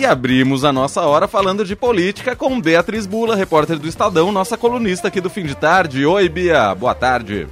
E abrimos a nossa hora falando de política com Beatriz Bula, repórter do Estadão, nossa colunista aqui do fim de tarde. Oi, Bia, boa tarde.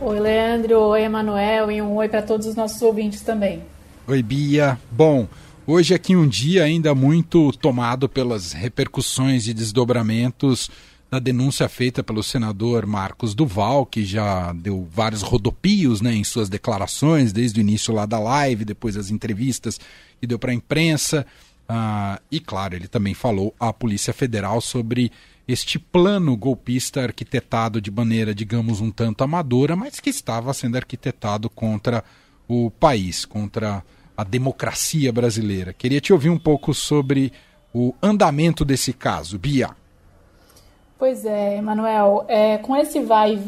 Oi, Leandro, oi, Emanuel, e um oi para todos os nossos ouvintes também. Oi, Bia. Bom, hoje aqui um dia ainda muito tomado pelas repercussões e desdobramentos da denúncia feita pelo senador Marcos Duval, que já deu vários rodopios né, em suas declarações, desde o início lá da live, depois das entrevistas que deu para a imprensa. Uh, e, claro, ele também falou à Polícia Federal sobre este plano golpista arquitetado de maneira, digamos, um tanto amadora, mas que estava sendo arquitetado contra o país, contra a democracia brasileira. Queria te ouvir um pouco sobre o andamento desse caso, Bia. Pois é, Emanuel, é, com esse vai,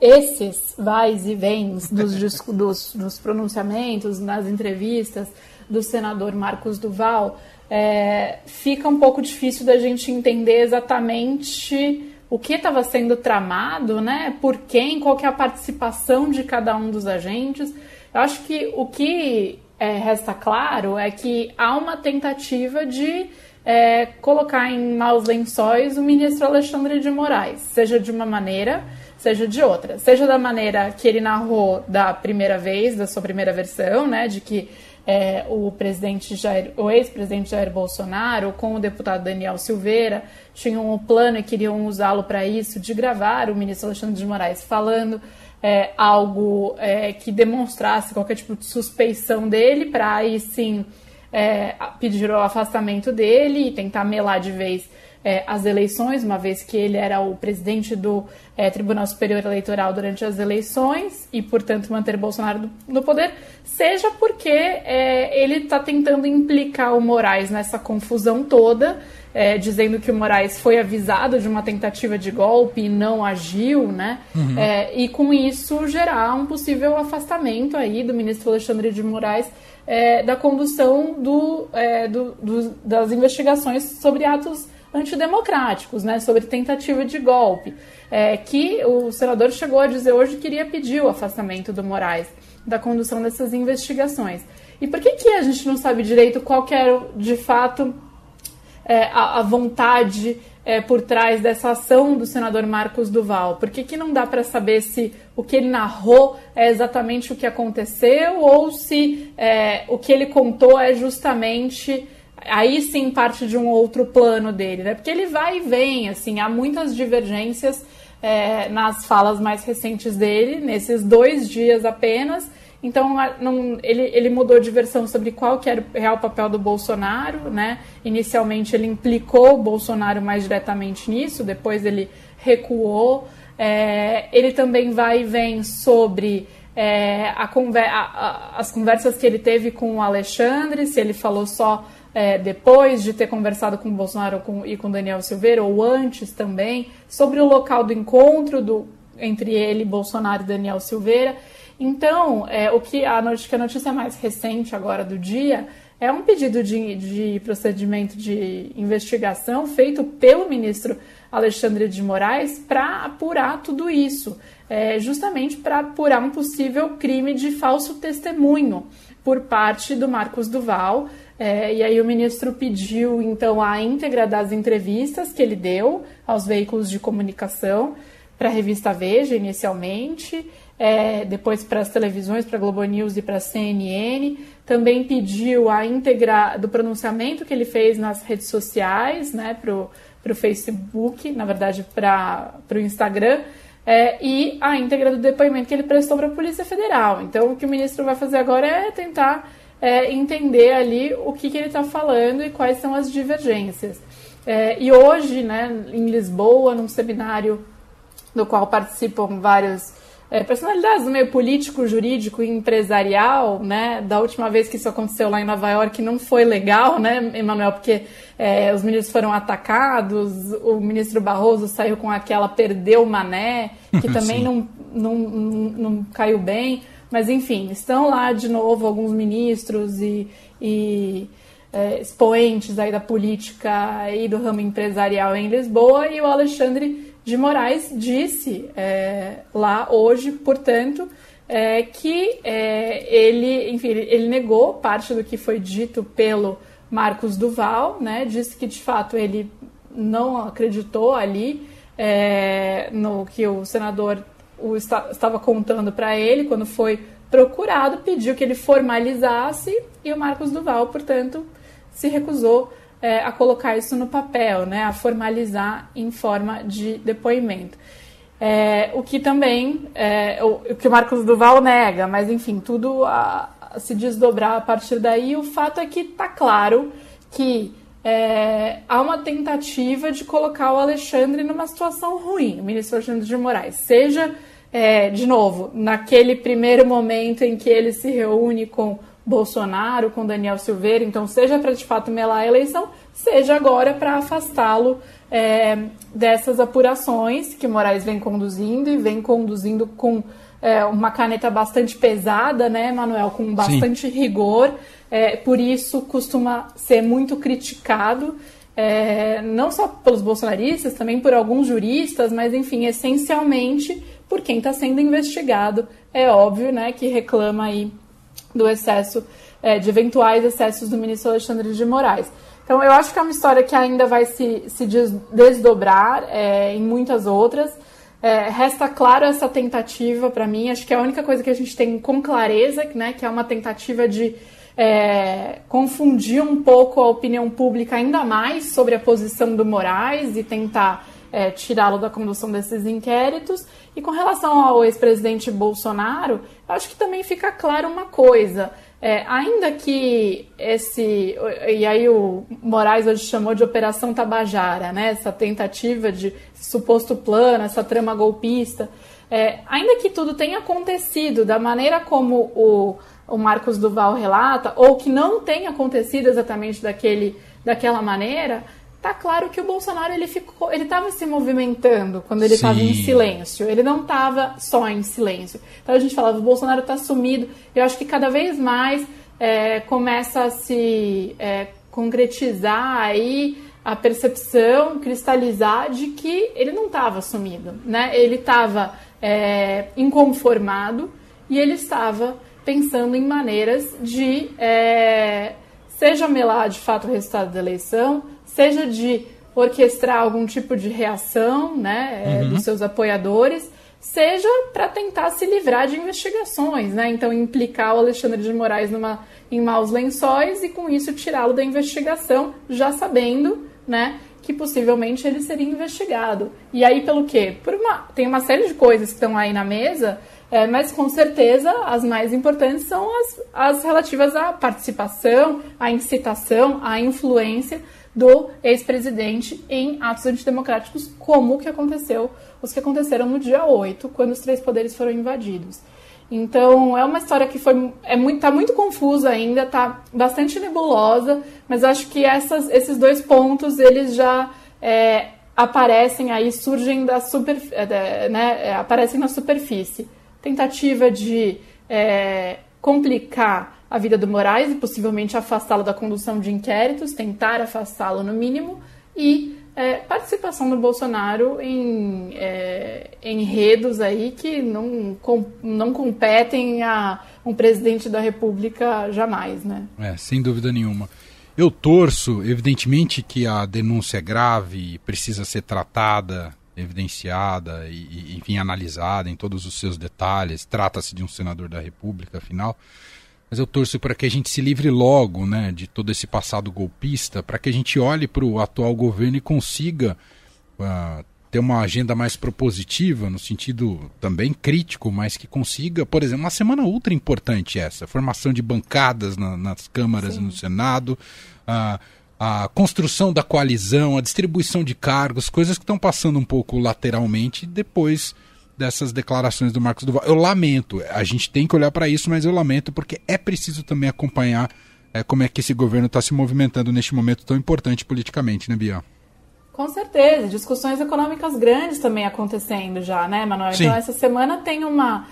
esses vais e vens dos, dos, dos, pronunciamentos, nas entrevistas do senador Marcos Duval, é, fica um pouco difícil da gente entender exatamente o que estava sendo tramado, né? Por quem, qual que é a participação de cada um dos agentes. Eu acho que o que é, resta claro é que há uma tentativa de é, colocar em maus lençóis o ministro Alexandre de Moraes, seja de uma maneira, seja de outra. Seja da maneira que ele narrou da primeira vez, da sua primeira versão, né, de que é, o presidente Jair, o ex-presidente Jair Bolsonaro com o deputado Daniel Silveira tinham um plano e queriam usá-lo para isso, de gravar o ministro Alexandre de Moraes falando é, algo é, que demonstrasse qualquer tipo de suspeição dele, para aí sim é, pedir o afastamento dele e tentar melar de vez é, as eleições, uma vez que ele era o presidente do é, Tribunal Superior Eleitoral durante as eleições e, portanto, manter Bolsonaro no poder, seja porque é, ele está tentando implicar o Moraes nessa confusão toda, é, dizendo que o Moraes foi avisado de uma tentativa de golpe e não agiu, né? Uhum. É, e com isso gerar um possível afastamento aí do ministro Alexandre de Moraes é, da condução do, é, do, do, das investigações sobre atos antidemocráticos, né, sobre tentativa de golpe, é, que o senador chegou a dizer hoje que iria pedir o afastamento do Moraes da condução dessas investigações. E por que, que a gente não sabe direito qual era, de fato, é, a, a vontade é, por trás dessa ação do senador Marcos Duval? Por que, que não dá para saber se o que ele narrou é exatamente o que aconteceu ou se é, o que ele contou é justamente aí sim parte de um outro plano dele, né? Porque ele vai e vem, assim, há muitas divergências é, nas falas mais recentes dele, nesses dois dias apenas. Então, não, ele, ele mudou de versão sobre qual que era o real papel do Bolsonaro, né? Inicialmente ele implicou o Bolsonaro mais diretamente nisso, depois ele recuou. É, ele também vai e vem sobre é, a a, a, as conversas que ele teve com o Alexandre, se ele falou só é, depois de ter conversado com Bolsonaro com, e com Daniel Silveira, ou antes também, sobre o local do encontro do, entre ele, Bolsonaro e Daniel Silveira. Então, é, o que a notícia, a notícia mais recente agora do dia é um pedido de, de procedimento de investigação feito pelo ministro Alexandre de Moraes para apurar tudo isso, é, justamente para apurar um possível crime de falso testemunho por parte do Marcos Duval. É, e aí o ministro pediu então a íntegra das entrevistas que ele deu aos veículos de comunicação para a revista Veja inicialmente, é, depois para as televisões, para a Globo News e para a CNN. Também pediu a íntegra do pronunciamento que ele fez nas redes sociais, né, para o Facebook, na verdade para o Instagram, é, e a íntegra do depoimento que ele prestou para a Polícia Federal. Então, o que o ministro vai fazer agora é tentar é, entender ali o que, que ele está falando e quais são as divergências. É, e hoje, né, em Lisboa, num seminário do qual participam vários é, personalidades do meio político, jurídico e empresarial, né? Da última vez que isso aconteceu lá em Nova York não foi legal, né, Emanuel? Porque é, os ministros foram atacados, o ministro Barroso saiu com aquela perdeu mané, que também não, não, não, não caiu bem. Mas enfim, estão lá de novo alguns ministros e, e é, expoentes aí da política e do ramo empresarial em Lisboa. E o Alexandre de Moraes disse é, lá hoje, portanto, é, que é, ele, enfim, ele negou parte do que foi dito pelo Marcos Duval, né, disse que de fato ele não acreditou ali é, no que o senador o estava contando para ele quando foi procurado, pediu que ele formalizasse e o Marcos Duval, portanto, se recusou é, a colocar isso no papel, né, a formalizar em forma de depoimento. É, o que também, é, o, o, que o Marcos Duval nega, mas enfim, tudo a, a se desdobrar a partir daí. O fato é que está claro que é, há uma tentativa de colocar o Alexandre numa situação ruim, o ministro Alexandre de Moraes. Seja, é, de novo, naquele primeiro momento em que ele se reúne com Bolsonaro, com Daniel Silveira, então seja para de fato melar a eleição, seja agora para afastá-lo é, dessas apurações que Moraes vem conduzindo e vem conduzindo com é, uma caneta bastante pesada, né, Manuel, com bastante Sim. rigor, é, por isso costuma ser muito criticado. É, não só pelos bolsonaristas, também por alguns juristas, mas enfim, essencialmente por quem está sendo investigado, é óbvio, né, que reclama aí do excesso, é, de eventuais excessos do ministro Alexandre de Moraes. Então, eu acho que é uma história que ainda vai se, se desdobrar é, em muitas outras. É, resta claro essa tentativa para mim. Acho que é a única coisa que a gente tem com clareza, né, que é uma tentativa de é, confundir um pouco a opinião pública ainda mais sobre a posição do Moraes e tentar é, tirá-lo da condução desses inquéritos. E com relação ao ex-presidente Bolsonaro, acho que também fica claro uma coisa. É, ainda que esse. E aí o Moraes hoje chamou de Operação Tabajara, né? Essa tentativa de suposto plano, essa trama golpista. É, ainda que tudo tenha acontecido da maneira como o, o Marcos Duval relata, ou que não tenha acontecido exatamente daquele, daquela maneira, tá claro que o Bolsonaro ele ficou, ele estava se movimentando quando ele estava em silêncio. Ele não estava só em silêncio. Então a gente falava, o Bolsonaro está sumido. Eu acho que cada vez mais é, começa a se é, concretizar aí a percepção, cristalizar de que ele não estava sumido, né? Ele estava é, inconformado e ele estava pensando em maneiras de é, seja melar de fato o resultado da eleição, seja de orquestrar algum tipo de reação né, é, uhum. dos seus apoiadores, seja para tentar se livrar de investigações, né? Então implicar o Alexandre de Moraes numa, em maus lençóis e com isso tirá-lo da investigação, já sabendo, né, que possivelmente ele seria investigado. E aí pelo quê? Por uma, tem uma série de coisas que estão aí na mesa, é, mas com certeza as mais importantes são as, as relativas à participação, à incitação, à influência do ex-presidente em atos antidemocráticos, como o que aconteceu, os que aconteceram no dia 8, quando os três poderes foram invadidos. Então, é uma história que foi é muito, tá muito confusa ainda, tá bastante nebulosa, mas acho que essas, esses dois pontos, eles já é, aparecem aí, surgem da super, é, né, é, aparecem na superfície. Tentativa de é, complicar a vida do Moraes e possivelmente afastá-lo da condução de inquéritos, tentar afastá-lo no mínimo, e é, participação do Bolsonaro em é, enredos aí que não, com, não competem a um presidente da República jamais, né? É, sem dúvida nenhuma. Eu torço, evidentemente que a denúncia é grave, precisa ser tratada, evidenciada e, enfim, analisada em todos os seus detalhes. Trata-se de um senador da República, afinal mas eu torço para que a gente se livre logo né, de todo esse passado golpista, para que a gente olhe para o atual governo e consiga uh, ter uma agenda mais propositiva, no sentido também crítico, mas que consiga, por exemplo, uma semana ultra importante essa, formação de bancadas na, nas câmaras Sim. e no Senado, uh, a construção da coalizão, a distribuição de cargos, coisas que estão passando um pouco lateralmente depois dessas declarações do Marcos Duval. Eu lamento, a gente tem que olhar para isso, mas eu lamento porque é preciso também acompanhar é, como é que esse governo está se movimentando neste momento tão importante politicamente, né, Bia? Com certeza, discussões econômicas grandes também acontecendo já, né, Manuel? Sim. Então essa semana tem uma,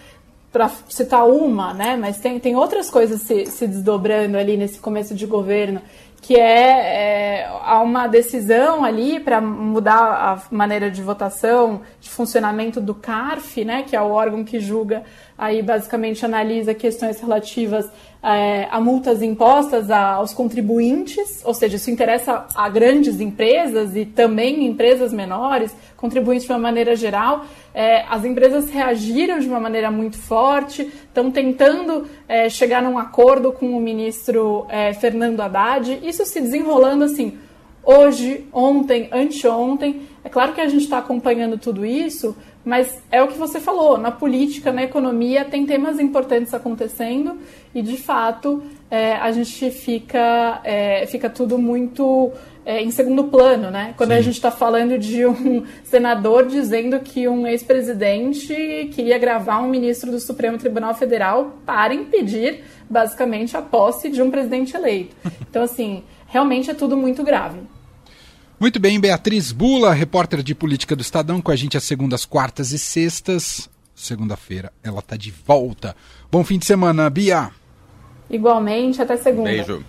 para citar uma, né, mas tem, tem outras coisas se, se desdobrando ali nesse começo de governo que é, é há uma decisão ali para mudar a maneira de votação, de funcionamento do CARF, né, que é o órgão que julga, aí basicamente analisa questões relativas é, a multas impostas aos contribuintes, ou seja, isso interessa a grandes empresas e também empresas menores, contribuintes de uma maneira geral. É, as empresas reagiram de uma maneira muito forte, estão tentando é, chegar num acordo com o ministro é, Fernando Haddad, isso se desenrolando assim hoje, ontem, anteontem. É claro que a gente está acompanhando tudo isso, mas é o que você falou, na política, na economia, tem temas importantes acontecendo e, de fato, é, a gente fica, é, fica tudo muito é, em segundo plano, né? Quando Sim. a gente está falando de um senador dizendo que um ex-presidente queria gravar um ministro do Supremo Tribunal Federal para impedir, basicamente, a posse de um presidente eleito. Então, assim, realmente é tudo muito grave. Muito bem, Beatriz Bula, repórter de política do Estadão, com a gente às segundas, quartas e sextas. Segunda-feira ela está de volta. Bom fim de semana, Bia. Igualmente, até segunda. Beijo.